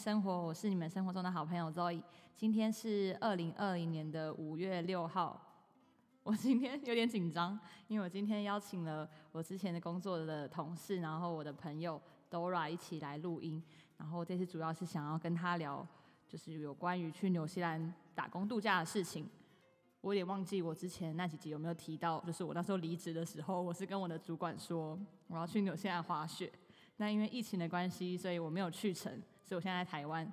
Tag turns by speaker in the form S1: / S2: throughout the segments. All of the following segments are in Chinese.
S1: 生活，我是你们生活中的好朋友 Zoe。今天是二零二零年的五月六号，我今天有点紧张，因为我今天邀请了我之前的工作的同事，然后我的朋友 Dora 一起来录音。然后这次主要是想要跟他聊，就是有关于去纽西兰打工度假的事情。我有点忘记我之前那几集有没有提到，就是我那时候离职的时候，我是跟我的主管说我要去纽西兰滑雪。那因为疫情的关系，所以我没有去成，所以我现在在台湾。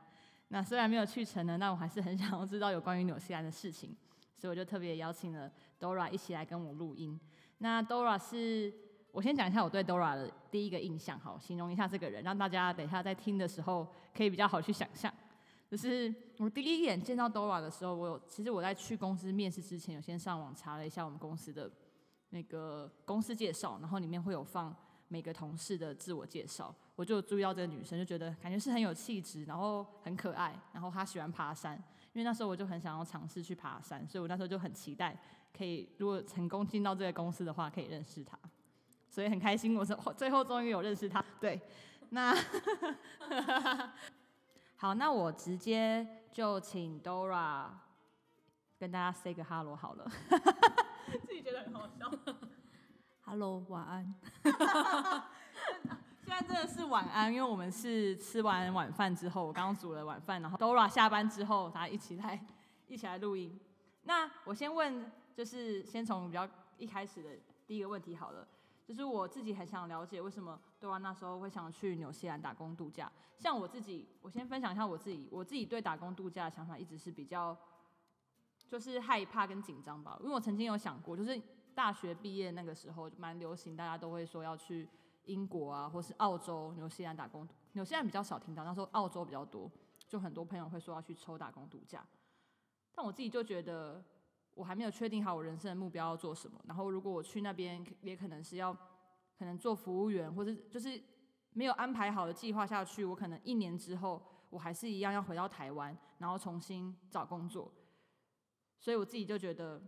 S1: 那虽然没有去成呢，但我还是很想要知道有关于纽西兰的事情，所以我就特别邀请了 Dora 一起来跟我录音。那 Dora 是我先讲一下我对 Dora 的第一个印象，好，形容一下这个人，让大家等一下在听的时候可以比较好去想象。就是我第一眼见到 Dora 的时候，我有其实我在去公司面试之前，有先上网查了一下我们公司的那个公司介绍，然后里面会有放。每个同事的自我介绍，我就注意到这个女生，就觉得感觉是很有气质，然后很可爱，然后她喜欢爬山，因为那时候我就很想要尝试去爬山，所以我那时候就很期待，可以如果成功进到这个公司的话，可以认识她，所以很开心，我是最后终于有认识她。对，那 好，那我直接就请 Dora 跟大家 say 个 hello 好了，自己觉得很好笑。
S2: Hello，晚安。
S1: 现在真的是晚安，因为我们是吃完晚饭之后，我刚刚煮了晚饭，然后 Dora 下班之后，大家一起来一起来录音。那我先问，就是先从比较一开始的第一个问题好了，就是我自己很想了解，为什么 Dora 那时候会想去纽西兰打工度假？像我自己，我先分享一下我自己，我自己对打工度假的想法一直是比较，就是害怕跟紧张吧，因为我曾经有想过，就是。大学毕业那个时候蛮流行，大家都会说要去英国啊，或是澳洲、纽西兰打工。纽西兰比较少听到，那时候澳洲比较多，就很多朋友会说要去抽打工度假。但我自己就觉得，我还没有确定好我人生的目标要做什么。然后如果我去那边，也可能是要可能做服务员，或者就是没有安排好的计划下去，我可能一年之后，我还是一样要回到台湾，然后重新找工作。所以我自己就觉得。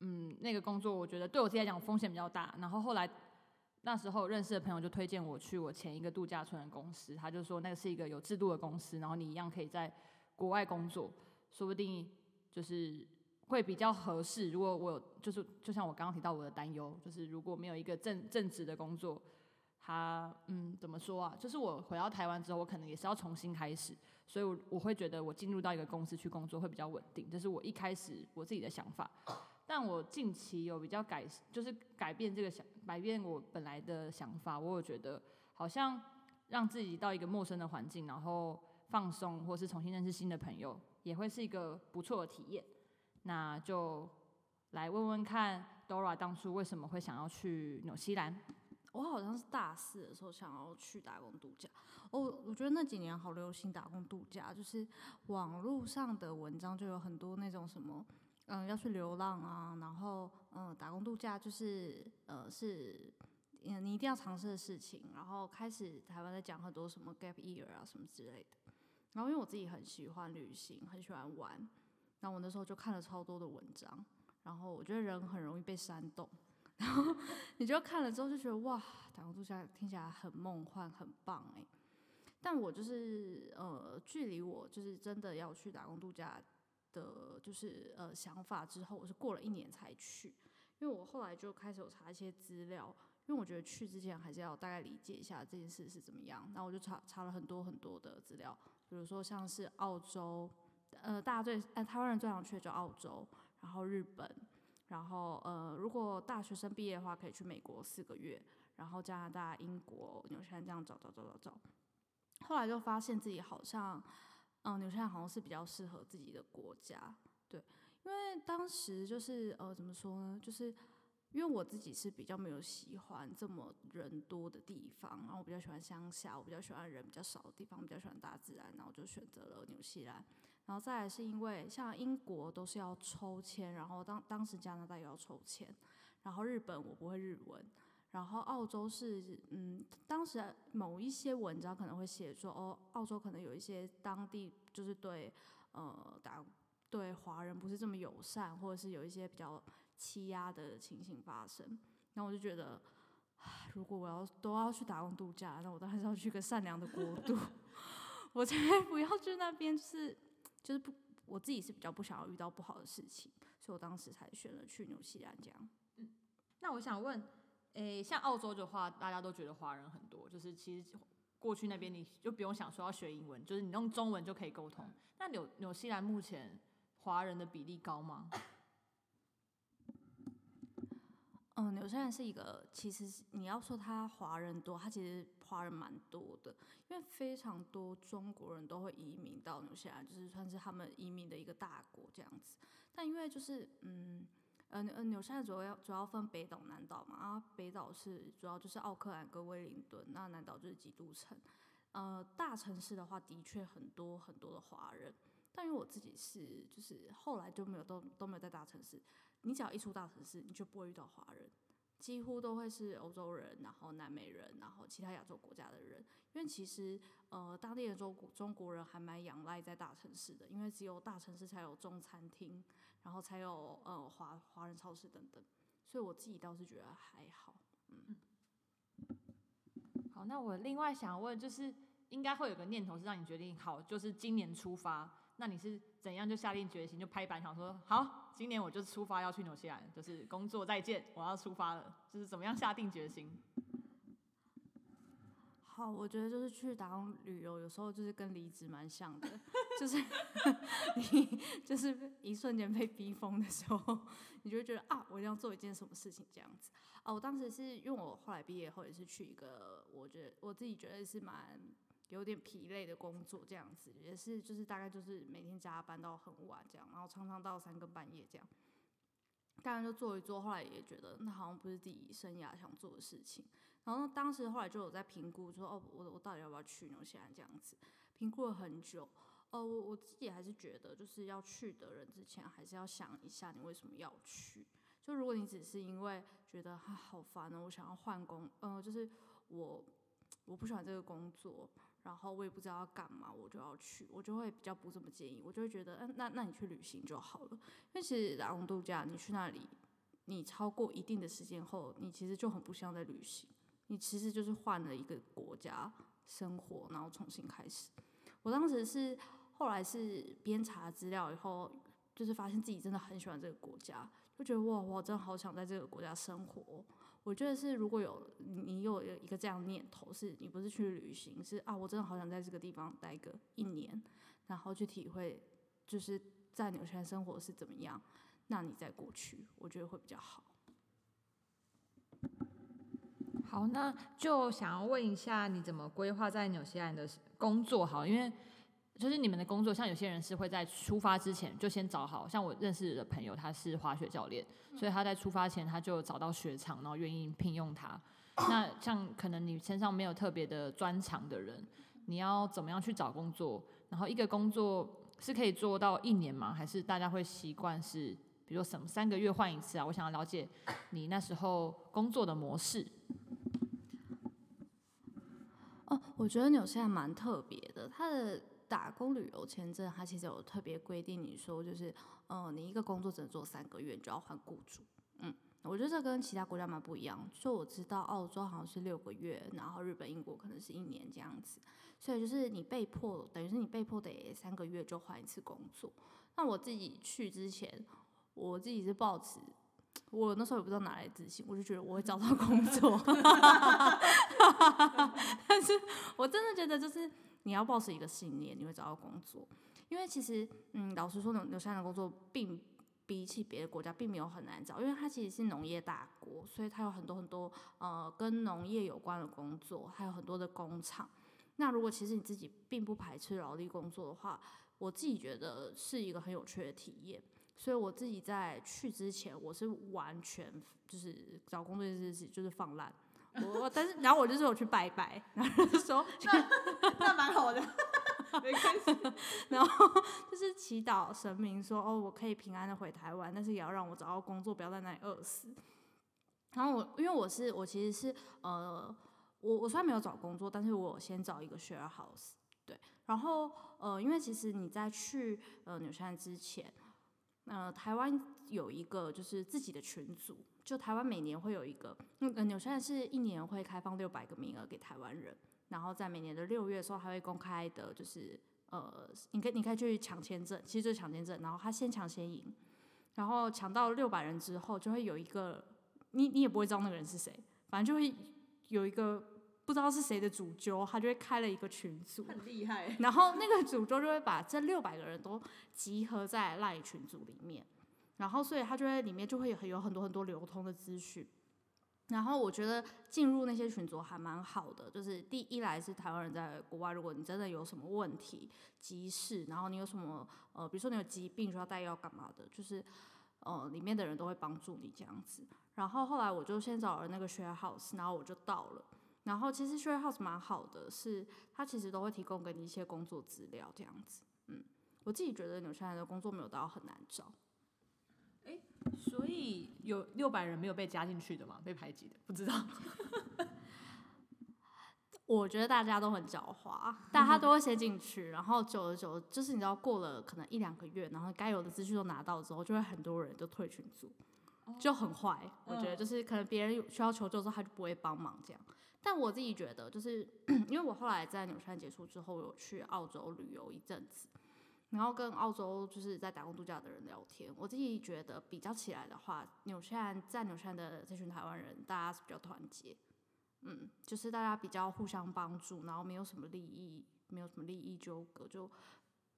S1: 嗯，那个工作我觉得对我自己来讲风险比较大。然后后来那时候认识的朋友就推荐我去我前一个度假村的公司，他就说那个是一个有制度的公司，然后你一样可以在国外工作，说不定就是会比较合适。如果我就是就像我刚刚提到我的担忧，就是如果没有一个正正职的工作，他嗯怎么说啊？就是我回到台湾之后，我可能也是要重新开始，所以我我会觉得我进入到一个公司去工作会比较稳定，这是我一开始我自己的想法。但我近期有比较改，就是改变这个想，改变我本来的想法。我有觉得好像让自己到一个陌生的环境，然后放松，或是重新认识新的朋友，也会是一个不错的体验。那就来问问看，Dora 当初为什么会想要去纽西兰？
S2: 我好像是大四的时候想要去打工度假。哦，我觉得那几年好流行打工度假，就是网络上的文章就有很多那种什么。嗯，要去流浪啊，然后嗯，打工度假就是呃是，嗯，你一定要尝试的事情。然后开始台湾在讲很多什么 gap year 啊什么之类的。然后因为我自己很喜欢旅行，很喜欢玩，然后我那时候就看了超多的文章。然后我觉得人很容易被煽动，然后你就看了之后就觉得哇，打工度假听起来很梦幻，很棒哎。但我就是呃，距离我就是真的要去打工度假。的就是呃想法之后，我是过了一年才去，因为我后来就开始有查一些资料，因为我觉得去之前还是要大概理解一下这件事是怎么样。那我就查查了很多很多的资料，比如说像是澳洲，呃，大家最呃台湾人最想去的就澳洲，然后日本，然后呃如果大学生毕业的话，可以去美国四个月，然后加拿大、英国、纽西兰这样找找找找找，后来就发现自己好像。嗯，纽西兰好像是比较适合自己的国家，对，因为当时就是呃，怎么说呢？就是因为我自己是比较没有喜欢这么人多的地方，然后我比较喜欢乡下，我比较喜欢人比较少的地方，比较喜欢大自然，然后就选择了纽西兰。然后再来是因为像英国都是要抽签，然后当当时加拿大也要抽签，然后日本我不会日文。然后澳洲是，嗯，当时某一些文章可能会写说，哦，澳洲可能有一些当地就是对，呃，打对华人不是这么友善，或者是有一些比较欺压的情形发生。那我就觉得，如果我要都要去打工度假，那我当然是要去个善良的国度。我才不要去那边，是就是不，我自己是比较不想要遇到不好的事情，所以我当时才选了去纽西兰这样。
S1: 那我想问，诶、像澳洲的话，大家都觉得华人很多，就是其实过去那边你就不用想说要学英文，就是你用中文就可以沟通。那纽纽西兰目前华人的比例高吗？
S2: 嗯，纽西兰是一个，其实你要说它华人多，它其实华人蛮多的，因为非常多中国人都会移民到纽西兰，就是算是他们移民的一个大国这样子。但因为就是嗯。嗯嗯，纽西兰主要主要分北岛、南岛嘛，啊，北岛是主要就是奥克兰跟威灵顿，那南岛就是基督城。呃，大城市的话，的确很多很多的华人，但因为我自己是就是后来就没有都都没有在大城市，你只要一出大城市，你就不会遇到华人，几乎都会是欧洲人，然后南美人，然后其他亚洲国家的人。因为其实呃，当地的中国中国人还蛮仰赖在大城市的，因为只有大城市才有中餐厅。然后才有呃华华人超市等等，所以我自己倒是觉得还好，嗯。
S1: 好，那我另外想问，就是应该会有个念头是让你决定好，就是今年出发。那你是怎样就下定决心就拍板想说，好，今年我就出发要去纽西兰，就是工作再见，我要出发了，就是怎么样下定决心？
S2: 好，我觉得就是去打工旅游，有时候就是跟离职蛮像的，就是 你就是一瞬间被逼疯的时候，你就会觉得啊，我一定要做一件什么事情这样子。啊，我当时是因为我后来毕业后也是去一个，我觉得我自己觉得是蛮有点疲累的工作这样子，也是就是大概就是每天加班到很晚这样，然后常常到三更半夜这样。当然就做一做，后来也觉得那好像不是自己生涯想做的事情。然后当时后来就有在评估，说哦，我我到底要不要去纽西兰这样子？评估了很久。哦，我我自己还是觉得，就是要去的人之前，还是要想一下你为什么要去。就如果你只是因为觉得啊好烦哦，我想要换工，呃，就是我我不喜欢这个工作，然后我也不知道要干嘛，我就要去，我就会比较不这么建议。我就会觉得，嗯，那那你去旅行就好了。因为其实打工度假，你去那里，你超过一定的时间后，你其实就很不像在旅行。你其实就是换了一个国家生活，然后重新开始。我当时是后来是边查资料以后，就是发现自己真的很喜欢这个国家，就觉得哇，我真的好想在这个国家生活。我觉得是如果有你有一个这样念头，是你不是去旅行，是啊，我真的好想在这个地方待个一年，然后去体会就是在纽西兰生活是怎么样，那你再过去，我觉得会比较好。
S1: 好，那就想要问一下，你怎么规划在纽西兰的工作？好，因为就是你们的工作，像有些人是会在出发之前就先找好，像我认识的朋友，他是滑雪教练，所以他在出发前他就找到雪场，然后愿意聘用他。那像可能你身上没有特别的专长的人，你要怎么样去找工作？然后一个工作是可以做到一年吗？还是大家会习惯是，比如说什么三个月换一次啊？我想要了解你那时候工作的模式。
S2: 哦，我觉得纽西兰蛮特别的，它的打工旅游签证，它其实有特别规定，你说就是，嗯，你一个工作只能做三个月，你就要换雇主。嗯，我觉得这跟其他国家蛮不一样。就我知道，澳洲好像是六个月，然后日本、英国可能是一年这样子。所以就是你被迫，等于是你被迫得三个月就换一次工作。那我自己去之前，我自己是抱持。我那时候也不知道哪来自信，我就觉得我会找到工作，但是我真的觉得就是你要保持一个信念，你会找到工作。因为其实，嗯，老实说，纽纽西兰的工作并比起别的国家并没有很难找，因为它其实是农业大国，所以它有很多很多呃跟农业有关的工作，还有很多的工厂。那如果其实你自己并不排斥劳力工作的话，我自己觉得是一个很有趣的体验。所以我自己在去之前，我是完全就是找工作这件事就是放烂。我但是然后我就是我去拜拜，然后就说
S1: 那那蛮好的，没关系。
S2: 然后就是祈祷神明说哦，我可以平安的回台湾，但是也要让我找到工作，不要在那里饿死。然后我因为我是我其实是呃我我虽然没有找工作，但是我先找一个 share house 对。然后呃因为其实你在去呃纽西兰之前。呃，台湾有一个就是自己的群组，就台湾每年会有一个，嗯，纽西兰是一年会开放六百个名额给台湾人，然后在每年的六月的时候，还会公开的，就是呃，你可以你可以去抢签证，其实就是抢签证，然后他先抢先赢，然后抢到六百人之后，就会有一个你你也不会知道那个人是谁，反正就会有一个不知道是谁的主揪，他就会开了一个群组，
S3: 很厉害。
S2: 然后那个主揪就会把这六百个人都集合在赖群组里面，然后所以他就会里面就会有有很多很多流通的资讯。然后我觉得进入那些群组还蛮好的，就是第一来是台湾人在国外，如果你真的有什么问题急事，然后你有什么呃，比如说你有疾病需要带药干嘛的，就是呃里面的人都会帮助你这样子。然后后来我就先找了那个 share house，然后我就到了。然后其实 share house 蛮好的，是它其实都会提供给你一些工作资料这样子。嗯，我自己觉得纽西兰的工作没有到很难找。
S3: 所以有六百人没有被加进去的吗？被排挤的？不知道。
S2: 我觉得大家都很狡猾，大家都会先进去，然后久而久，就是你知道过了可能一两个月，然后该有的资讯都拿到之后，就会很多人就退群组，就很坏。我觉得就是可能别人需要求救之后，他就不会帮忙这样。但我自己觉得，就是因为我后来在纽西兰结束之后，有去澳洲旅游一阵子。然后跟澳洲就是在打工度假的人聊天，我自己觉得比较起来的话，纽西兰在纽西兰的这群台湾人，大家是比较团结，嗯，就是大家比较互相帮助，然后没有什么利益，没有什么利益纠葛，就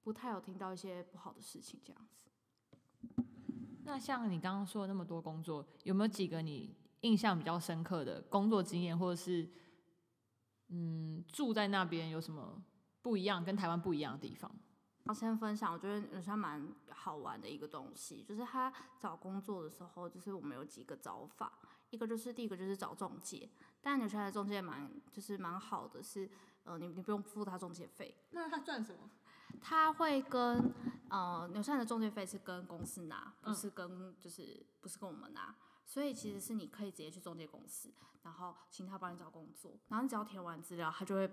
S2: 不太有听到一些不好的事情这样子。
S3: 那像你刚刚说的那么多工作，有没有几个你印象比较深刻的工作经验，或者是嗯住在那边有什么不一样，跟台湾不一样的地方？
S2: 我先分享，我觉得纽西兰蛮好玩的一个东西，就是他找工作的时候，就是我们有几个找法，一个就是第一个就是找中介，但纽西兰的中介蛮就是蛮好的，是呃你你不用付他中介费，
S3: 那他赚什么？
S2: 他会跟呃纽西兰的中介费是跟公司拿，不是跟就是不是跟我们拿，所以其实是你可以直接去中介公司，然后请他帮你找工作，然后你只要填完资料，他就会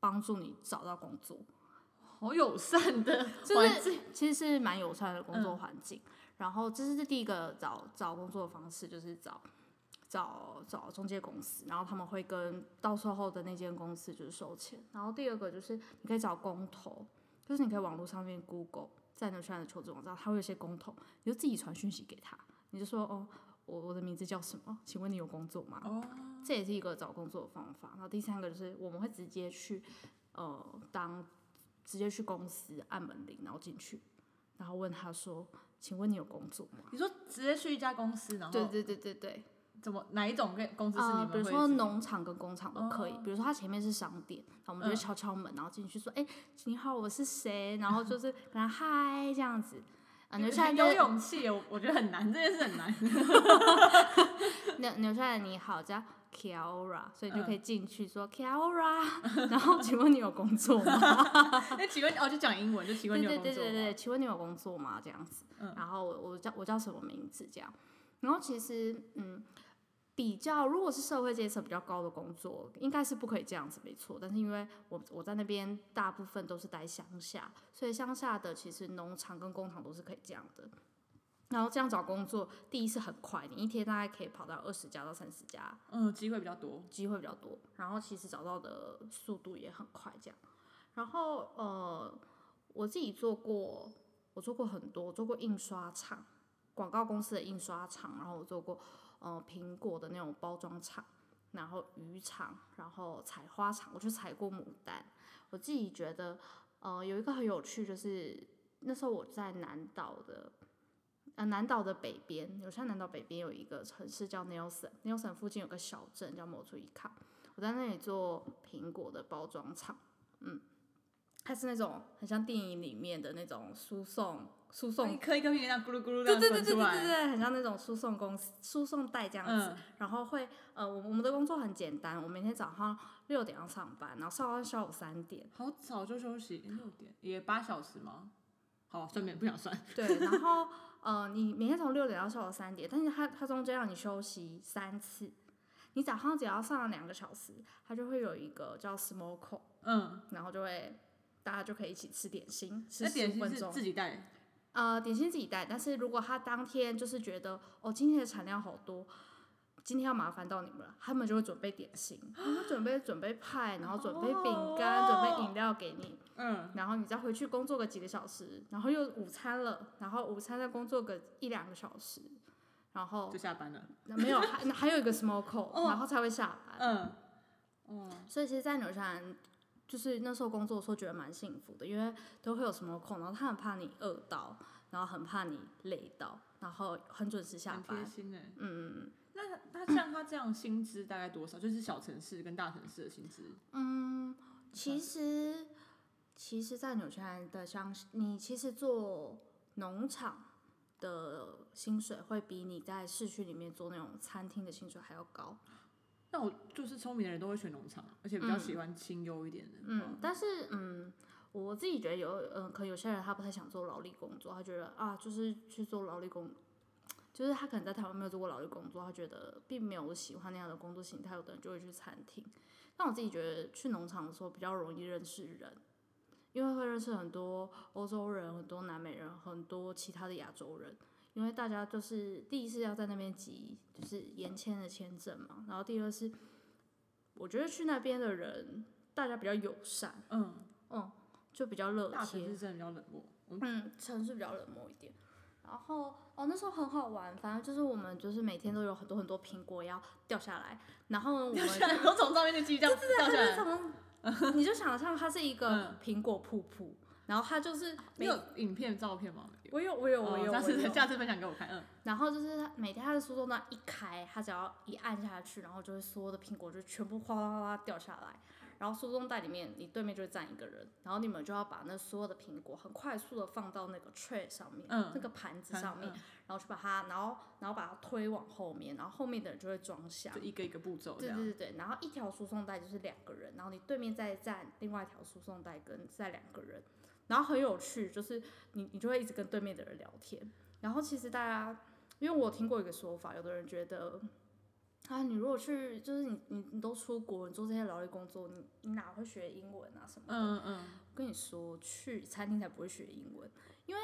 S2: 帮助你找到工作。
S3: 好友善的
S2: 环境，其实是蛮友善的工作环境。然后这是第一个找找工作的方式，就是找找找中介公司，然后他们会跟到售后的那间公司就是收钱。然后第二个就是你可以找工头，就是你可以网络上面 Google 在纽西兰的求职网站，他会有些工头，你就自己传讯息给他，你就说哦，我我的名字叫什么？请问你有工作吗？哦，这也是一个找工作的方法。然后第三个就是我们会直接去呃当。直接去公司按门铃，然后进去，然后问他说：“请问你有工作吗？”
S3: 你说直接去一家公司，然后
S2: 对对对对对，
S3: 怎么哪一种跟公司是你们
S2: 比如说农场跟工厂都可以。比如说它前面是商店，然后我们就会敲敲门，然后进去说：“哎，你好，我是谁？”然后就是跟他嗨这样子。
S3: 啊，纽西兰有勇气，我我觉得很难，这件事很难。
S2: 纽纽西兰你好，叫。Kiara，所以就可以进去说 Kiara，然后请问你有工作吗？
S3: 那请问哦，就讲英文，就请问你有工作
S2: 对对对对对，请问你有工作吗？这样子，然后我我叫我叫什么名字？这样，然后其实嗯，比较如果是社会阶层比较高的工作，应该是不可以这样子，没错。但是因为我我在那边大部分都是待乡下，所以乡下的其实农场跟工厂都是可以这样的。然后这样找工作，第一是很快，你一天大概可以跑到二十家到三十家，
S3: 嗯，机会比较多，
S2: 机会比较多。然后其实找到的速度也很快，这样。然后呃，我自己做过，我做过很多，做过印刷厂、广告公司的印刷厂，然后我做过呃苹果的那种包装厂，然后渔场，然后采花场，我去采过牡丹。我自己觉得呃有一个很有趣，就是那时候我在南岛的。呃，南岛的北边，纽西兰南岛北边有一个城市叫 Nelson，Nelson 附近有个小镇叫莫图伊卡，我在那里做苹果的包装厂，嗯，它是那种很像电影里面的那种输送输送，
S3: 一颗一颗苹果咕噜咕噜
S2: 对对对对对对对，很像那种输送公司输送带这样子，然后会呃，我我们的工作很简单，我每天早上六点要上班，然后上到下午三点，
S3: 好早就休息，六点也八小时吗？好，算免不想算。
S2: 对，然后。呃，你每天从六点到下午三点，但是他他中间让你休息三次，你早上只要上了两个小时，他就会有一个叫 smoke，嗯，然后就会大家就可以一起吃点心，吃十分钟，
S3: 自己带，
S2: 呃，点心自己带，但是如果他当天就是觉得哦今天的产量好多，今天要麻烦到你们了，他们就会准备点心，他们准备准备派，然后准备饼干，准备饮料给你，
S3: 嗯，
S2: 然后你再回去工作个几个小时，然后又午餐了，然后午餐再工作个一两个小时，然后
S3: 就下班了。
S2: 那没有还还有一个 small call，、
S3: 哦
S2: 然后才会下班。
S3: 嗯，哦，
S2: 所以其实，在纽西兰，就是那时候工作的时候，觉得蛮幸福的，因为都会有什么空，然后他很怕你饿到，然后很怕你累到，然后很准时下
S3: 很贴
S2: 班。
S3: 心哎。
S2: 嗯嗯嗯
S3: 那他像他这样薪资大概多少？就是小城市跟大城市的薪资。
S2: 嗯，其实其实，在纽西兰的像你其实做农场的薪水会比你在市区里面做那种餐厅的薪水还要高。
S3: 那我就是聪明的人都会选农场，而且比较喜欢清幽一点的。
S2: 嗯，但是嗯，我自己觉得有嗯，可能有些人他不太想做劳力工作，他觉得啊，就是去做劳力工，就是他可能在台湾没有做过劳力工作，他觉得并没有喜欢那样的工作形态，有的人就会去餐厅。但我自己觉得去农场的时候比较容易认识人，因为会认识很多欧洲人、很多南美人、很多其他的亚洲人。因为大家就是第一是要在那边集，就是延签的签证嘛，然后第二是我觉得去那边的人大家比较友善，
S3: 嗯，
S2: 嗯，就比较热情
S3: 大城市，真的比较冷漠。嗯
S2: 嗯，城市比较冷漠一点。然后哦，那时候很好玩，反正就是我们就是每天都有很多很多苹果要掉下来，然后呢我们
S3: 从上面就继续这样掉下
S2: 它
S3: 来。
S2: 你就想象它是一个
S3: 嗯
S2: 苹果瀑布，然后他就是每
S3: 你有影片、照片吗？
S2: 我有我有我有，
S3: 哦下次下次分享给我看。嗯，
S2: 然后就是它每天他的输送带一开，他只要一按下去，然后就会所有的苹果就全部哗啦哗啦掉下来。然后输送带里面，你对面就会站一个人，然后你们就要把那所有的苹果很快速的放到那个 tray 上面，
S3: 嗯
S2: 那个盘子上面，
S3: 嗯
S2: 然后去把它，然后然后把它推往后面，然后后面的人就会装下
S3: 就。一个一个步骤。
S2: 对对对对，然后一条输送带就是两个人，然后你对面再站另外一条输送带跟再两个人，然后很有趣，就是你你就会一直跟对面的人聊天，然后其实大家，因为我听过一个说法，有的人觉得。啊，你如果去，就是你你你都出国，你做这些劳力工作，你你哪会学英文啊什么的？
S3: 嗯嗯
S2: 我跟你说，去餐厅才不会学英文，因为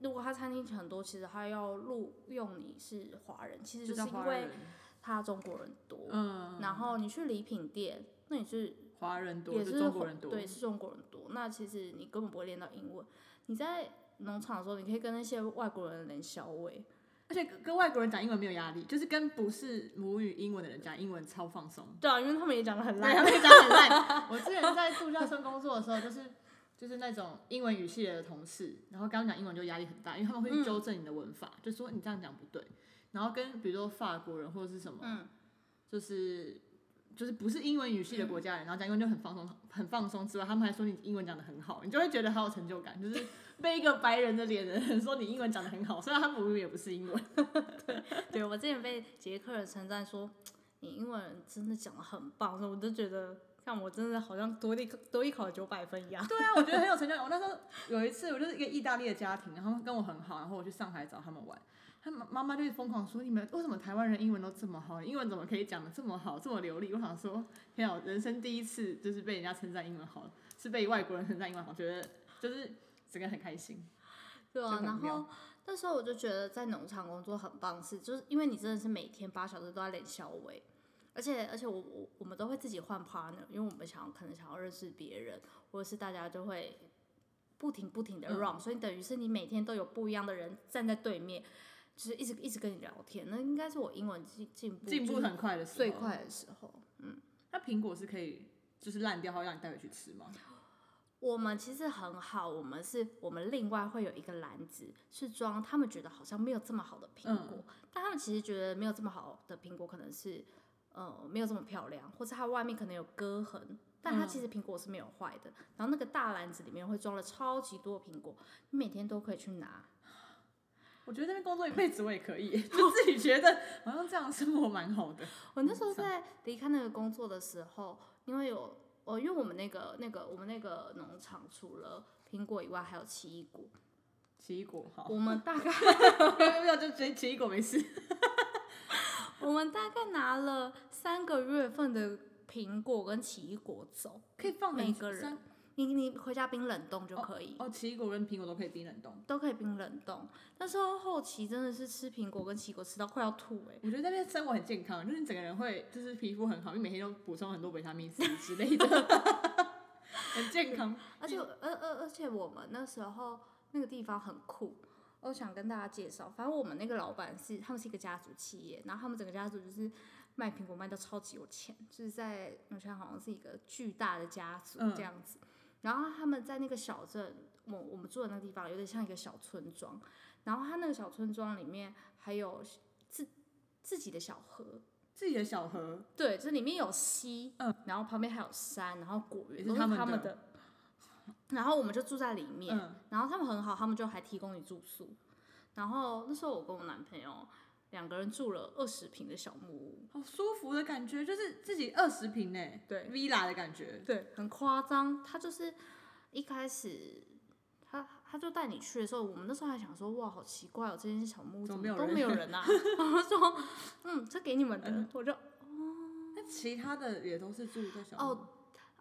S2: 如果他餐厅很多，其实他要录用你是华人，其
S3: 嗯，
S2: 实
S3: 就
S2: 就是因为。他中国人多。
S3: 嗯，
S2: 然后你去礼品店，那你是
S3: 华人多，
S2: 也
S3: 是中国人多。
S2: 对，是中国人多。那其实你根本不会练到英文。你在农场的时候，你可以跟那些外国人连小尾，
S3: 而且跟跟外国人讲英文没有压力，就是跟不是母语英文的人讲英文超放松。
S2: 对啊，因为他们也讲的很，烂。
S3: 他们讲很烂。我之前在度假村工作的时候，就是就是那种英文语系的同事，然后刚讲英文就压力很大，因为他们会去纠正你的文法，就说你这样讲不对。然后跟比如说法国人或者是什么，
S2: 嗯
S3: 就是就是不是英文语系的国家人，然后讲英文就很放松，很放松之外，他们还说你英文讲的很好，你就会觉得好有成就感，就是被一个白人的脸的人说你英文讲的很好，虽然他母语也不是英文。
S2: 对我之前被捷克人称赞说你英文真的讲的很棒，所以我就觉得，像我真的好像多一多一考九百分一样。
S3: 对啊，我觉得很有成就感。我那时候有一次，我就是一个意大利的家庭，然后跟我很好，然后我去上海找他们玩，他妈妈妈就疯狂说：“你们为什么台湾人英文都这么好？英文怎么可以讲的这么好，这么流利？”我想说，天啊，人生第一次就是被人家称赞英文好，是被外国人称赞英文好，觉得就是整个很开心。
S2: 对啊，然后那时候我就觉得在农场工作很棒是，就是因为你真的是每天八小时都在练小尾，而且而且我我我们都会自己换 partner，因为我们想要可能想要认识别人，或者是大家就会不停不停的
S3: 嗯
S2: run，、所以等于是你每天都有不一样的人站在对面，就是一直一直跟你聊天，那应该是我英文进进步
S3: 进步很快的时候，
S2: 最。快的时候。
S3: 嗯那苹果是可以就是烂掉，后让你带回去吃吗？
S2: 我们其实很好，我们是我们另外会有一个篮子是装他们觉得好像没有这么好的苹果，但他们其实觉得没有这么好的苹果可能是呃没有这么漂亮，或者它外面可能有割痕，但它其实苹果是没有坏的。然后那个大篮子里面会装了超级多苹果，你每天都可以去拿。
S3: 我觉得那边工作一辈子我也可以，就自己觉得好像这样生活蛮好的。
S2: 我那时候在离开那个工作的时候，因为有哦，因为我们那个那个我们那个农场除了苹果以外，还有奇异果。
S3: 奇异果好，
S2: 我们大概
S3: 没有就觉得奇异果没事。
S2: 我们大概拿了三个月份的苹果跟奇异果走，
S3: 可以放很
S2: 每个人
S3: 三
S2: 你你回家冰冷冻就可以，
S3: 哦，奇异果跟苹果都可以冰冷冻。
S2: 都可以冰冷冻。那时候后期真的是吃苹果跟奇异果吃到快要吐哎、
S3: 我觉得那边生活很健康，就是你整个人会就是皮肤很好，因为每天都补充很多维他命 C 之类的，很健康。
S2: 而且而而而且我们那时候那个地方很酷，我想跟大家介绍。反正我们那个老板是他们是一个家族企业，然后他们整个家族就是卖苹果卖到超级有钱，就是在纽西兰好像是一个巨大的家族
S3: 嗯
S2: 这样子。然后他们在那个小镇，我我们住的那个地方有点像一个小村庄，然后他那个小村庄里面还有自自己的小河，
S3: 自己的小河，
S2: 对，这里面有溪，嗯。然后旁边还有山，然后果园都是
S3: 他们的
S2: 他们的。然后我们就住在里面，
S3: 嗯，
S2: 然后他们很好，他们就还提供你住宿。然后那时候我跟我男朋友两个人住了二十平的小木屋，
S3: 好舒服的感觉，就是自己二十平呢，
S2: 对
S3: ，villa 的感觉。
S2: 对，很夸张。他就是一开始他他就带你去的时候，我们那时候还想说，哇，好奇怪哦，这间小木屋怎么都
S3: 没有人
S2: 没有人啊？然后说，嗯，这给你们的，我就哦
S3: 那其他的也都是住在小木屋
S2: 哦，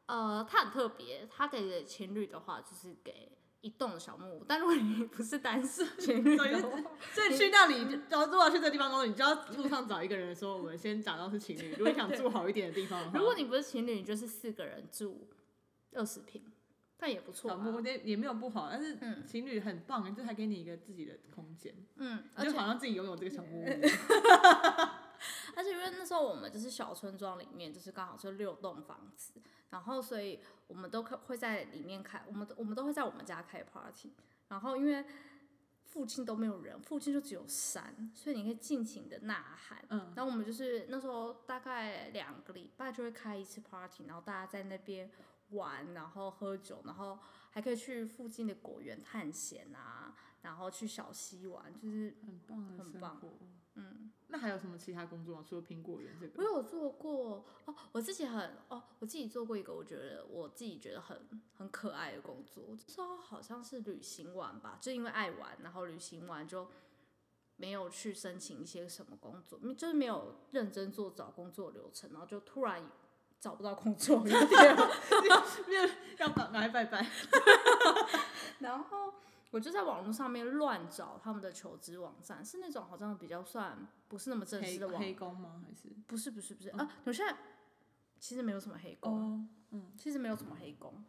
S2: 呃，他很特别，他给情侣的话就是给一栋的小木屋，但如果你 不是单身情侣
S3: 所以去那里，然后如果去这个地方工作，你就要路上找一个人说，我们先假装是情侣。如果你想住好一点的地方的话，
S2: 如果你不是情侣，你就是四个人住二十平，但也不错
S3: 小木屋
S2: 啊。
S3: 也也没有不好，但是
S2: 嗯
S3: 情侣很棒，就还给你一个自己的空间，
S2: 嗯，
S3: 就好像自己拥有这个小木屋。
S2: 而且因为那时候我们就是小村庄里面，就是刚好是六栋房子，然后所以我们都可会在里面开，我们都我们都会在我们家开 party，然后因为附近都没有人，附近就只有山，所以你可以尽情的呐喊。
S3: 嗯，
S2: 然后我们就是那时候大概两个礼拜就会开一次 party，然后大家在那边玩，然后喝酒，然后还可以去附近的果园探险啊，然后去小溪玩，就是
S3: 很棒
S2: 很棒
S3: 活。嗯，那还有什么其他工作吗？除了苹果园这个？
S2: 我有做过哦，我自己很哦，我自己做过一个我觉得我自己觉得很很可爱的工作，那时候好像是旅行完吧，就因为爱玩，然后旅行完就没有去申请一些什么工作，就是没有认真做找工作流程，然后就突然找不到工作，有点
S3: 要拿拿来拜拜。
S2: 然后我就在网络上面乱找他们的求职网站，是那种好像比较算不是那么正式的网，
S3: 黑工吗？还是？
S2: 不是不是不是，啊，有些其实没有什么黑工，
S3: 哦，
S2: 其实没有什么黑工。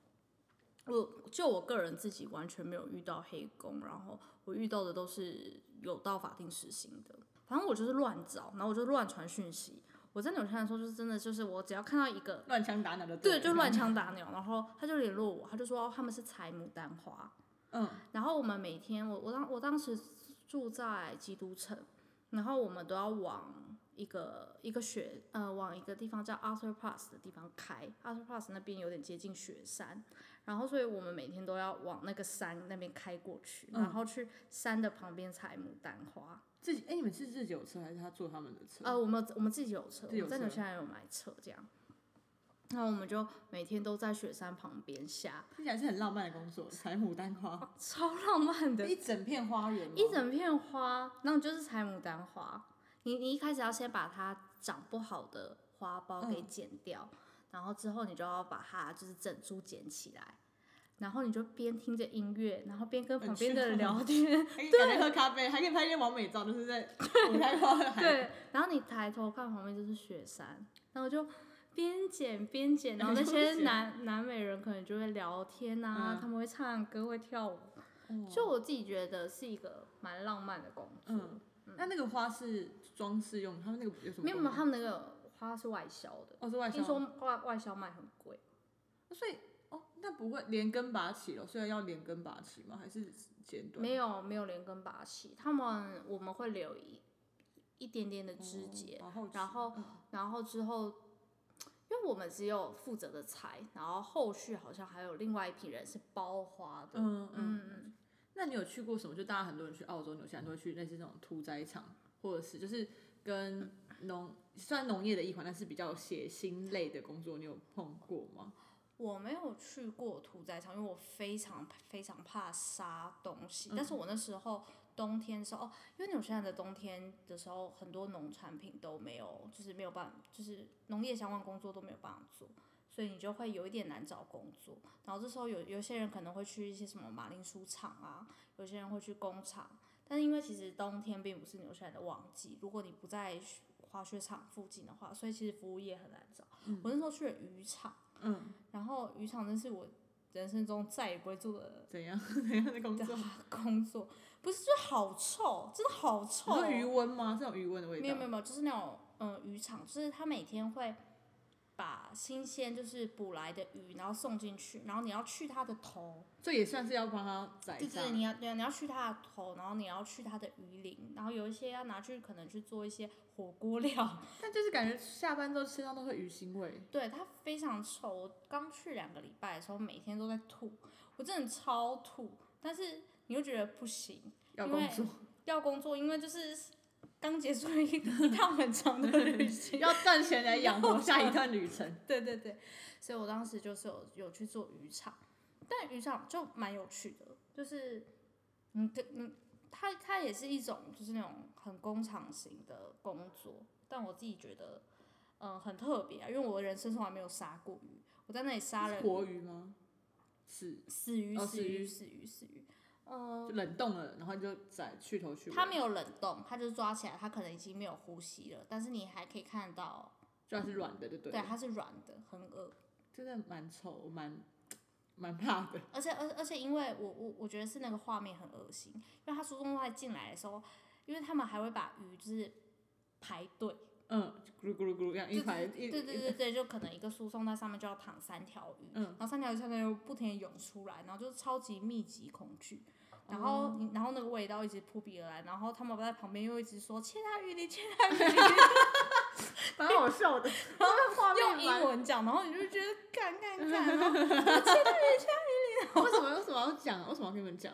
S2: 我就我个人自己完全没有遇到黑工，然后我遇到的都是有到法定时薪的。反正我就是乱找，然后我就乱传讯息。我在纽西兰的时候，就是真的就是我只要看到一个，
S3: 乱枪打鸟的。
S2: 对，就乱。枪打鸟，然后他就联络我，他就说他们是采牡丹花，
S3: 嗯，
S2: 然后我们每天，我我当我当时住在基督城，然后我们都要往一个一个雪呃往一个地方叫 Arthur Pass 的地方开，Arthur Pass 那边有点接近雪山，然后所以我们每天都要往那个山那边开过去，
S3: 嗯
S2: 然后去山的旁边采牡丹花。
S3: 自己哎、你们是自己有车还是他坐他们的车？
S2: 呃，我们我们自己有车，
S3: 自己有
S2: 我在纽西兰有买车这样。那我们就每天都在雪山旁边下，
S3: 听起来是很浪漫的工作，采牡丹花，
S2: 超浪漫的。
S3: 一整片花园，
S2: 一整片花，然后就是采牡丹花。你你一开始要先把它长不好的花苞给剪掉，然后之后你就要把它就是整株捡起来，然后你就边听着音乐，然后边跟旁边的人聊 天。
S3: 还可以感觉喝咖啡，还可以拍一些完美照，就是在牡丹花的海。
S2: 对，然后你抬头看旁边就是雪山，然后就边剪边剪，然后那 些南南美人可能就会聊天啊，
S3: 嗯。
S2: 他们会唱歌会跳舞，
S3: 哦。
S2: 就我自己觉得是一个蛮浪漫的工作。
S3: 嗯，那那个花是装饰用，他们那个有什么？
S2: 没有没有，他们那个花是外销的，
S3: 哦是外销，
S2: 听说外外销卖很贵。
S3: 所以哦那不会连根拔起了，虽然要连根拔起吗？还是剪短？
S2: 没有没有连根拔起，他们我们会留一一点点的枝节，然后
S3: 嗯。
S2: 然后之后，因为我们只有负责的采，然后后续好像还有另外一批人是包花的。
S3: 嗯嗯。那你有去过什么？就大家很多人去澳洲、纽西兰都会去那些那种屠宰场，或者是就是跟农虽然农业的一环，但是比较血腥类的工作，你有碰过吗？
S2: 我没有去过屠宰场，因为我非常非常怕杀东西。但是
S3: 嗯
S2: 我那时候冬天的时候，哦，因为纽西兰的冬天的时候，很多农产品都没有，就是没有办法，就是农业相关工作都没有办法做，所以你就会有一点难找工作。然后这时候有有些人可能会去一些什么马铃薯厂啊，有些人会去工厂。但是因为其实冬天并不是纽西兰的旺季，如果你不在滑雪场附近的话，所以其实服务业很难找。我那时候去了渔场，
S3: 嗯，
S2: 然后渔场真是我人生中再也不会做的
S3: 怎样 怎样的工作？
S2: 工作，不是就好臭，真的好臭哦。
S3: 你说余温吗？这种余温的味道？
S2: 没有没有没有，就是那种嗯渔场，就是他每天会把新鲜就是捕来的鱼，然后送进去，然后你要去它的头，
S3: 这也算是要帮它宰
S2: 对对，
S3: 杀。
S2: 你要对啊你要去它的头，然后你要去它的鱼鳞，然后有一些要拿去可能去做一些火锅料，
S3: 但就是感觉下班之后身上都会鱼腥味。
S2: 对它非常臭。我刚去两个礼拜的时候，每天都在吐，我真的超吐，但是你又觉得不行，
S3: 要工作，
S2: 要工作，因为就是刚结束了一 一趟很长的旅行，
S3: 要赚钱来养活下一段旅程。
S2: 对对对，所以我当时就是有有去做渔场，但渔场就蛮有趣的，就是嗯对嗯，它它也是一种就是那种很工厂型的工作，但我自己觉得嗯很特别啊，因为我的人生从来没有杀过鱼，我在那里杀了
S3: 活鱼吗？是，
S2: 死鱼
S3: 哦死鱼
S2: 死鱼死鱼死鱼，呃
S3: 就冷冻了，然后就宰去头去尾。
S2: 它没有冷冻，它就是抓起来，它可能已经没有呼吸了，但是你还可以看到，
S3: 就它是软的，对不对？
S2: 对，它是软的，很恶。
S3: 真的蛮丑，蛮蛮怕的。
S2: 而且而而且因为我我我觉得是那个画面很恶心，因为他输送带进来的时候，因为他们还会把鱼就是排队，
S3: 嗯，咕噜咕噜咕噜这样一排一，
S2: 对对对对，就可能一个输送带上面就要躺三条鱼，
S3: 嗯
S2: 然后三条鱼上面又不停的涌出来，然后就是超级密集恐惧。然后你，然后那个味道一直扑鼻而来，然后他们在旁边又一直说切它鱼鳞，切它鱼鳞，
S3: 蛮好笑的。然后画
S2: 用
S3: 面用
S2: 英文讲，然后你就觉得干干干，然后
S3: 为什么为什么要讲啊？为什么要跟你们讲？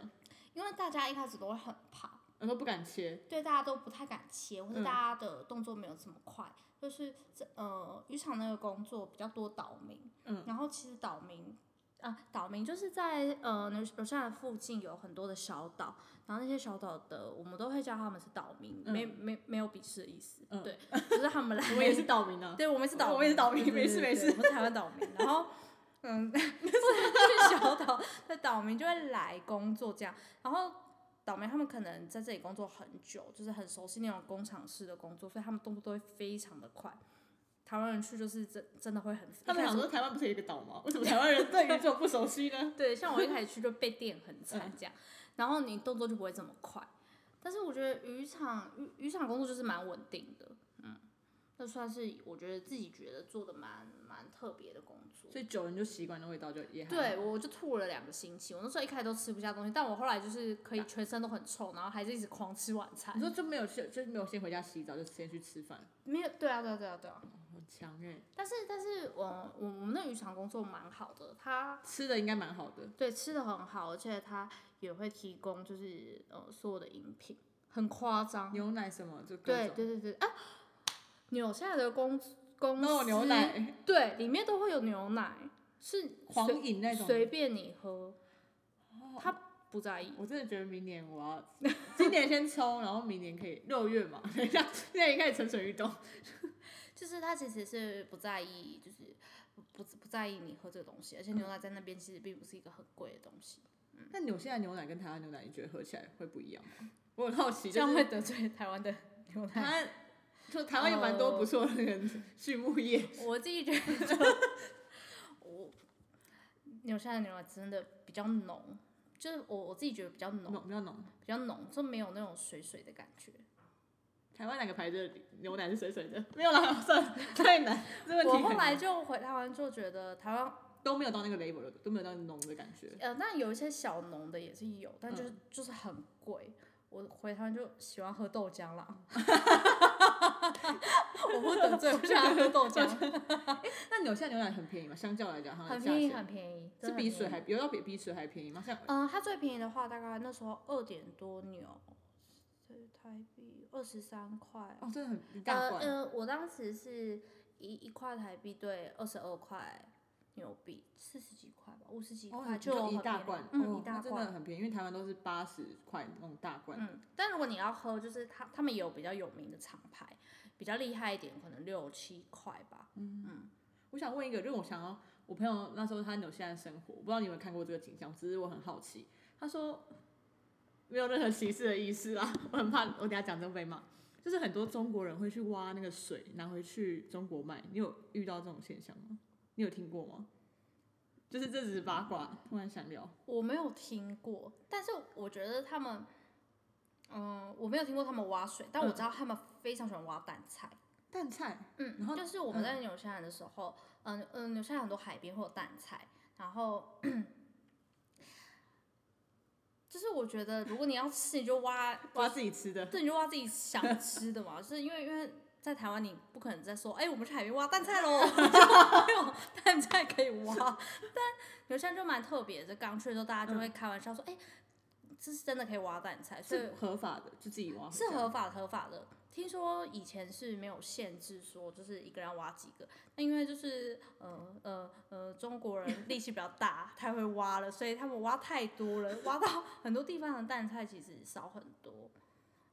S2: 因为大家一开始都会很怕，
S3: 我说不敢切，
S2: 对，大家都不太敢切，或者
S3: 嗯
S2: 大家的动作没有这么快。就是这呃，渔场那个工作比较多岛民，
S3: 嗯，
S2: 然后其实岛民啊，岛民就是在呃纽纽西兰附近有很多的小岛，然后那些小岛的我们都会叫他们是岛民，没没没有鄙视的意思，
S3: 嗯
S2: 对，就是他们来，
S3: 我们也是岛民啊。
S2: 对，我们是岛民，
S3: 我们也是岛民没事没事
S2: 我们是台湾岛民。然后，嗯，就是小岛的岛民就会来工作这样，然后岛民他们可能在这里工作很久，就是很熟悉那种工厂式的工作，所以他们动作都会非常的快。台湾人去就是真真的会很，
S3: 他们想说台湾不是一个岛吗？为什么台湾人对于这种不熟悉呢？
S2: 对，像我一开始去就被电很惨这样，然后你动作就不会这么快。但是我觉得渔场渔渔场工作就是蛮稳定的，嗯，那算是我觉得自己觉得做的蛮蛮特别的工作。
S3: 所以久了你就习惯那味道，就也还好
S2: 对，我就吐了两个星期。我那时候一开始都吃不下东西，但我后来就是可以全身都很臭，然后还是一直狂吃晚餐
S3: 你。说就没有去，就是没有先回家洗澡，就先去吃饭，
S2: 没有，对啊，对啊，对啊，对啊。
S3: 很强哎。
S2: 但是，但是我我我们那渔场工作蛮好的，他
S3: 吃的应该蛮好的，
S2: 对吃的很好，而且他也会提供就是呃所有的饮品，很夸张。
S3: 牛奶什么就各
S2: 对
S3: 种。
S2: 对对对啊，纽西兰的公公司
S3: 牛奶，
S2: 对里面都会有牛奶，是
S3: 黄
S2: 随
S3: 饮那种。
S2: 随便你喝，他不在意。
S3: 我真的觉得明年我要，今年先抽，然后明年可以六月嘛，等一下，现在已经开始蠢蠢欲动。
S2: 就是他其实是不在意，就是不不不在意你喝这个东西，而且牛奶在那边其实并不是一个很贵的东西，
S3: 那纽西兰牛奶跟台湾牛奶，你觉得喝起来会不一样吗？我很好奇，
S2: 这样会得罪台湾的牛奶。
S3: 湾，就台湾有蛮多不错的那个畜牧业，
S2: 我自己觉得就，我纽西兰的牛奶真的比较浓，就是我我自己觉得比较浓，
S3: 浓比较浓。
S2: 比较浓，就没有那种水水的感觉。
S3: 台湾哪个牌子的牛奶是水水的？没有啦，算了，太难，这问题
S2: 我后来就回台湾就觉得台湾
S3: 都没有到那个 level 的，都没有到浓的感觉。
S2: 呃，那有一些小浓的也是有，但
S3: 嗯
S2: 就是、就是很贵。我回台湾就喜欢喝豆浆啦，我不得罪，我喝豆浆，
S3: 那纽西兰牛奶很便宜嘛？相较来讲，它的价
S2: 很便宜，
S3: 钱
S2: 很便宜，
S3: 是比水还有要比比水还便宜吗？像
S2: 嗯，它最便宜的话，大概那时候二点多纽，是台币二十三块。
S3: 哦，真的很一大罐，
S2: 呃呃，我当时是一一块台币对二十二块牛币，四十几块吧，五十几
S3: 哦，
S2: 块
S3: 你就一大罐，
S2: 嗯，
S3: 哦
S2: 一大
S3: 罐真的
S2: 罐。
S3: 很便宜，因为台湾都是八十块那种大罐。
S2: 嗯，但如果你要喝，就是他他们也有比较有名的厂牌，比较厉害一点，可能六七块吧。
S3: 嗯嗯我想问一个，因为我想要我朋友那时候他在纽西兰生活，我不知道你有没有看过这个景象，只是我很好奇。他说没有任何歧视的意思啊，我很怕我等下讲真被骂。就是很多中国人会去挖那个水拿回去中国卖，你有遇到这种现象吗？你有听过吗？就是这只是八卦，突然想聊。
S2: 我没有听过，但是我觉得他们，嗯，我没有听过他们挖水，但我知道他们非常喜欢挖蛋菜。
S3: 蛋菜，
S2: 嗯，
S3: 然后
S2: 就是我们在纽西兰的时候，嗯嗯，纽西兰很多海边会有蛋菜，然后就是我觉得如果你要吃，你就挖
S3: 挖自己吃的。
S2: 对，你就挖自己想吃的嘛，就是因为因为在台湾你不可能再说，哎、我们去海边挖蛋菜喽，就没有蛋菜可以挖。但纽西兰就蛮特别的，刚去的时候大家就会开玩笑说，哎、这是真的可以挖蛋菜，所以
S3: 是合法的，就自己挖。
S2: 是合法合法的。听说以前是没有限制说就是一个人挖几个，那因为就是呃呃呃中国人 力气比较大，太会挖了，所以他们挖太多了，挖到 很多地方的蛋菜其实少很多。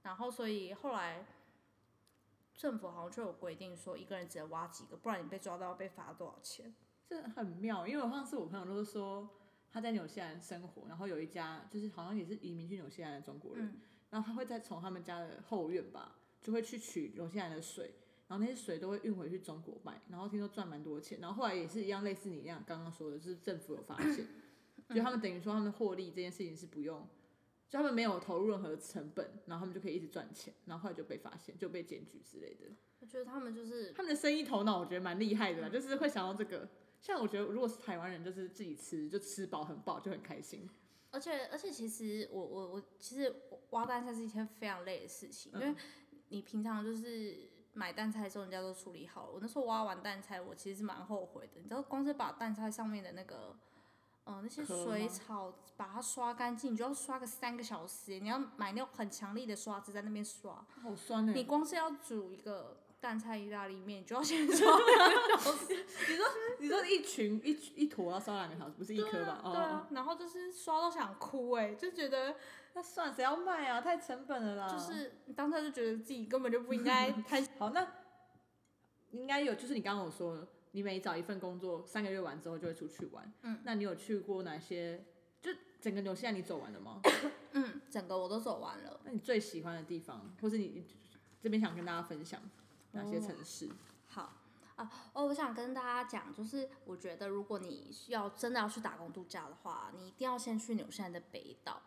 S2: 然后所以后来政府好像就有规定说一个人只能挖几个，不然你被抓到要被罚多少钱。
S3: 这很妙，因为我上次我朋友都是说他在纽西兰生活，然后有一家就是好像也是移民去纽西兰的中国人，
S2: 嗯
S3: 然后他会再从他们家的后院吧，就会去取纽西兰的水，然后那些水都会运回去中国卖，然后听说赚蛮多钱，然后后来也是一样类似你那样刚刚说的，就是政府有发现，就他们等于说他们获利这件事情是不用。就他们没有投入任何成本，然后他们就可以一直赚钱，然后后来就被发现，就被检举之类的。
S2: 我觉得他们就是
S3: 他们的生意头脑我觉得蛮厉害的啦，就是会想到这个。像我觉得如果是台湾人，就是自己吃就吃饱很饱就很开心。
S2: 而且而且，其实我我我其实挖蛋菜是一件非常累的事情，因为你平常就是买蛋菜的时候，人家都处理好了。我那时候挖完蛋菜，我其实是蛮后悔的。你知道，光是把蛋菜上面的那个，嗯、那些水草把它刷干净，你就要刷个三个小时。你要买那种很强力的刷子在那边刷，
S3: 好酸呢、
S2: 你光是要煮一个蛋菜意大利面，你就要先刷两个小时。
S3: 你说你说一群一一坨要烧两个小时，不是一颗吧？
S2: 对啊，然后就是刷到想哭哎、就觉得。
S3: 那算了谁要卖啊？太成本了啦。
S2: 就是当下就觉得自己根本就不应该 太
S3: 好，那应该有，就是你刚刚我说，你每找一份工作，三个月完之后就会出去玩。
S2: 嗯，
S3: 那你有去过哪些？就整个纽西兰你走完了吗？
S2: 嗯，整个我都走完了。
S3: 那你最喜欢的地方，或是你这边想跟大家分享哪些城市？
S2: 好啊，哦，我想跟大家讲，就是我觉得如果你要真的要去打工度假的话，你一定要先去纽西兰的北岛，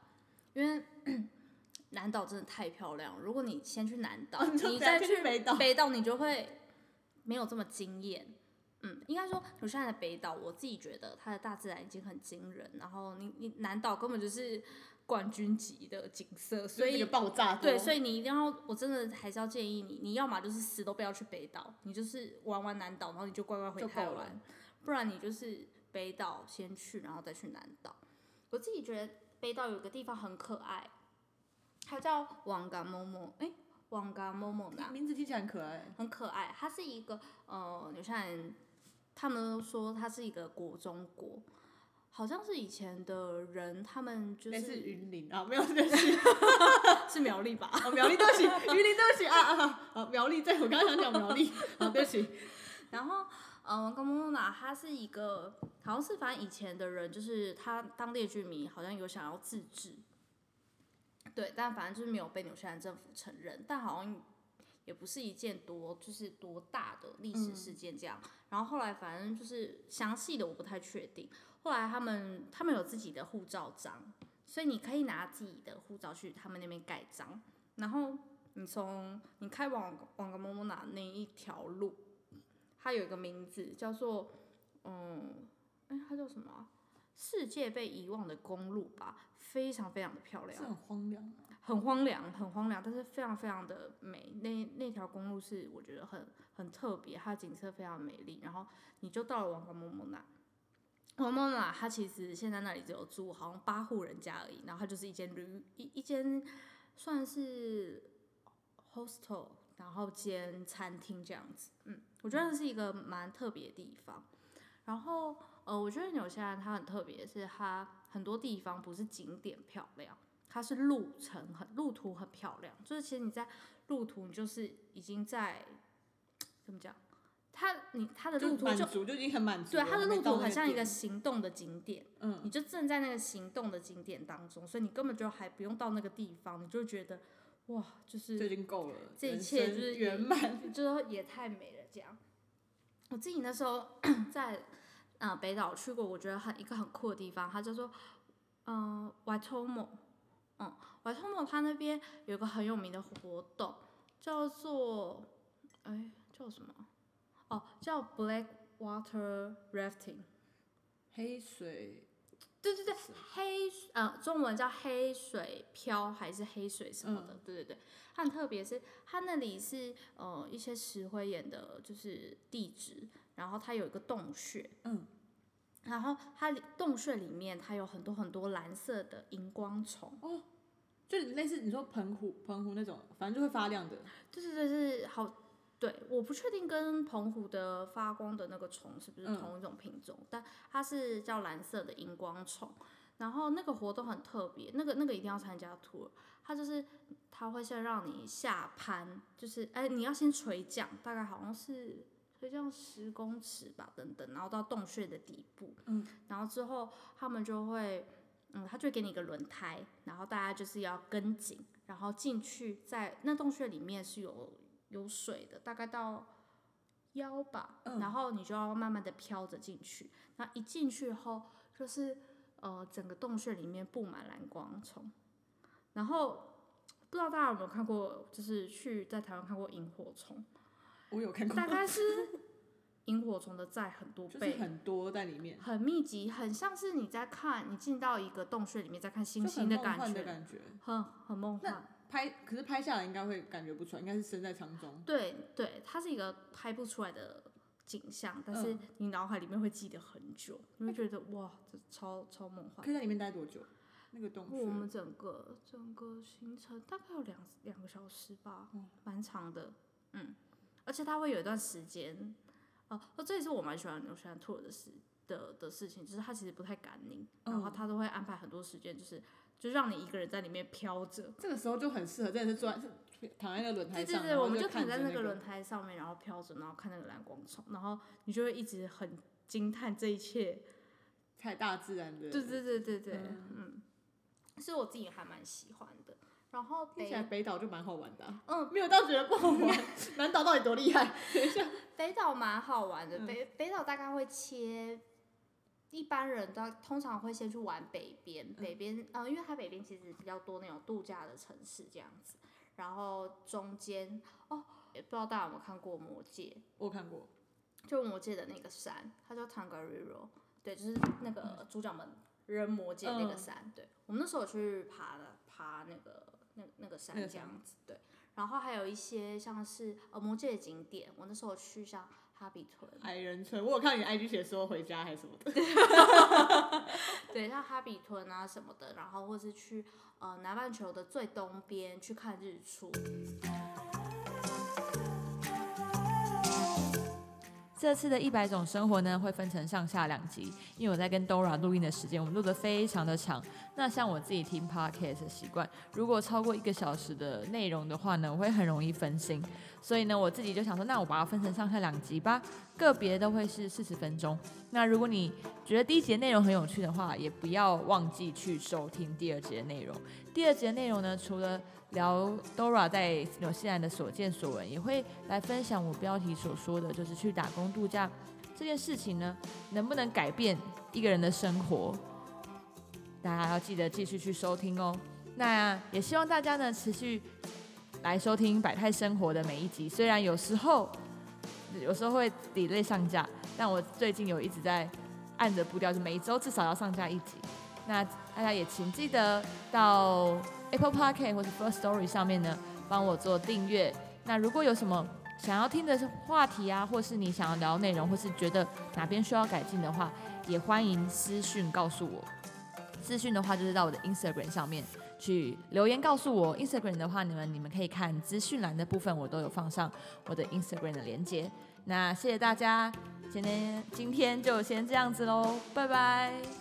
S2: 因为 南岛真的太漂亮了。如果你先去南岛，
S3: 哦你
S2: 你再去
S3: 北岛
S2: 北岛你就会没有这么惊艳。嗯，应该说纽西兰的北岛，我自己觉得它的大自然已经很惊人，然后你你南岛根本就是冠军级的景色，所以
S3: 爆炸，
S2: 对，所以你一定要，我真的还是要建议你，你要么就是死都不要去北岛，你就是玩玩南岛，然后你就乖乖回台湾，不然你就是北岛先去，然后再去南岛。我自己觉得北岛有个地方很可爱，它叫王嘎某某，哎，王嘎某某呢，
S3: 名字听起来很可爱。
S2: 很可爱。它是一个呃，有些人，他们都说它是一个国中国，好像是以前的人他们就
S3: 类似
S2: 是
S3: 云林啊，没有对不起，
S2: 是苗栗吧？
S3: 哦苗栗对不起，云林对不起啊啊啊苗栗，对我刚刚想讲苗栗，好对不起，
S2: 然后，呃，王高莫娜他是一个，好像是反正以前的人，就是他当地的居民好像有想要自治，对，但反正就是没有被纽西兰政府承认，但好像也不是一件多就是多大的历史事件这样。然后后来反正就是详细的我不太确定，后来他们他们有自己的护照章，所以你可以拿自己的护照去他们那边盖章，然后你从你开往往格莫莫纳那一条路。它有一个名字叫做，嗯，哎、它叫什么啊、世界被遗忘的公路吧，非常非常的漂亮，
S3: 很荒凉。
S2: 很荒凉，很荒凉，但是非常非常的美。那那条公路是我觉得很很特别，它的景色非常美丽。然后你就到了王高莫莫那，王莫那它其实现在那里只有住好像八户人家而已，然后它就是一间旅一一间算是 hostel，然后兼餐厅这样子。嗯，我觉得是一个蛮特别的地方。然后呃，我觉得纽西兰它很特别，是它很多地方不是景点漂亮。它是路程很路途很漂亮，就是其实你在路途你就是已经在怎么讲，它你他的路途就
S3: 满足就已经很满足
S2: 对
S3: 了。还没
S2: 它的路途很像一个行动的景点，
S3: 嗯，
S2: 你就正在那个行动的景点当中，所以你根本就还不用到那个地方，你就觉得哇，就是
S3: 就已经够了，
S2: 这一切就是
S3: 圆满。
S2: 就是也太美了，这样。我自己那时候 在呃北岛去过，我觉得很一个很酷的地方，他就说嗯 Waitomo，嗯 Waitomo 它那边有个很有名的活动，叫做哎叫什么？哦，叫 Black Water Rafting。
S3: 黑水
S2: 对对对，黑呃中文叫黑水漂还是黑水什么的，对对对，它很特别是它那里是呃一些石灰岩的，就是地质，然后它有一个洞穴，
S3: 嗯，
S2: 然后它里洞穴里面它有很多很多蓝色的荧光虫，哦
S3: 就类似你说澎湖澎湖那种，反正就会发亮的。
S2: 对对对，是好。对，我不确定跟澎湖的发光的那个虫是不是
S3: 嗯。
S2: 同一种品种，但它是叫蓝色的荧光虫。然后那个活动很特别，那个那个一定要参加 tour，它就是它会先让你下攀，就是哎你要先垂降，大概好像是垂降十公尺吧，等等，然后到洞穴的底部，
S3: 嗯，
S2: 然后之后他们就会，嗯，他就会给你一个轮胎，然后大家就是要跟紧，然后进去，在那洞穴里面是有有水的，大概到腰吧，
S3: 嗯
S2: 然后你就要慢慢的飘着进去。那一进去后，就是呃整个洞穴里面布满蓝光虫，然后不知道大家有没有看过，就是去在台湾看过萤火虫，
S3: 我有看过，
S2: 大概是萤火虫的在很多
S3: 就是
S2: 倍。
S3: 很多在里面，
S2: 很密集，很像是你在看，你进到一个洞穴里面在看星星的感
S3: 很的，感觉。
S2: 很很梦幻。
S3: 拍可是拍下来应该会感觉不出来，应该是身在舱中。
S2: 对对，它是一个拍不出来的景象，但是
S3: 嗯
S2: 你脑海里面会记得很久，你会觉得哇，这超超梦幻
S3: 可。以在里面待多久？那个洞穴
S2: 我们整个整个行程大概有两两个小时吧，蛮长的，嗯，而且它会有一段时间，哦、哦，这也是我蛮喜欢我喜欢 tour 的事的的事情，就是它其实不太赶你，然后
S3: 嗯
S2: 它都会安排很多时间，就是就让你一个人在里面飘着。
S3: 这个时候就很适合，真的是坐在是躺在那个轮胎上，
S2: 对对对，我们就躺在那个轮胎上面，然后飘着，然后看那个蓝光虫，然后你就会一直很惊叹这一切。
S3: 太大自然的，
S2: 对对对对对，
S3: 嗯
S2: 嗯，是我自己还蛮喜欢的。然后
S3: 听起来
S2: 北
S3: 北岛就蛮好玩的啊、
S2: 嗯，
S3: 没有到觉得不好玩。南岛到底多厉害？
S2: 等一下北岛蛮好玩的，
S3: 嗯
S2: 北北岛大概会切。一般人都通常会先去玩北边，北边，呃，因为它北边其实比较多那种度假的城市这样子，然后中间哦，也不知道大家有没有看过《魔戒》，
S3: 我看过，
S2: 就魔界的那个山，它叫 Tangariro，对，就是那个主角们扔魔界那个
S3: 嗯。
S2: 山。对，我们那时候去爬的，爬那个那那个山
S3: 那个山
S2: 这样子。对，然后还有一些像是呃魔界的景点，我那时候去像哈比村，
S3: 矮人村，我有看你 IG 写说回家还是什么的。
S2: 对，像哈比村啊什么的，然后或是去呃南半球的最东边去看日出。
S1: 这次的一百种生活呢，会分成上下两集，因为我在跟 Dora 录音的时间，我们录的非常的长。那像我自己听 podcast 的习惯，如果超过一个小时的内容的话呢，我会很容易分心。所以呢，我自己就想说，那我把它分成上下两集吧，个别都会是四十分钟。那如果你觉得第一集的内容很有趣的话，也不要忘记去收听第二集的内容。第二集的内容呢，除了聊 Dora 在纽西兰的所见所闻，也会来分享我标题所说的，就是去打工度假这件事情呢，能不能改变一个人的生活？大家要记得继续去收听哦。那也希望大家呢持续来收听百态生活的每一集，虽然有时候有时候会 delay 上架，但我最近有一直在按着步调，就每一周至少要上架一集。那大家也请记得到 Apple Podcast 或者 First Story 上面呢，帮我做订阅。那如果有什么想要听的话题啊，或是你想要聊内容，或是觉得哪边需要改进的话，也欢迎私讯告诉我。资讯的话，就是到我的 Instagram 上面去留言告诉我。Instagram 的话，你们你们可以看资讯栏的部分，我都有放上我的 Instagram 的连接。那谢谢大家，今天今天就先这样子喽，拜拜。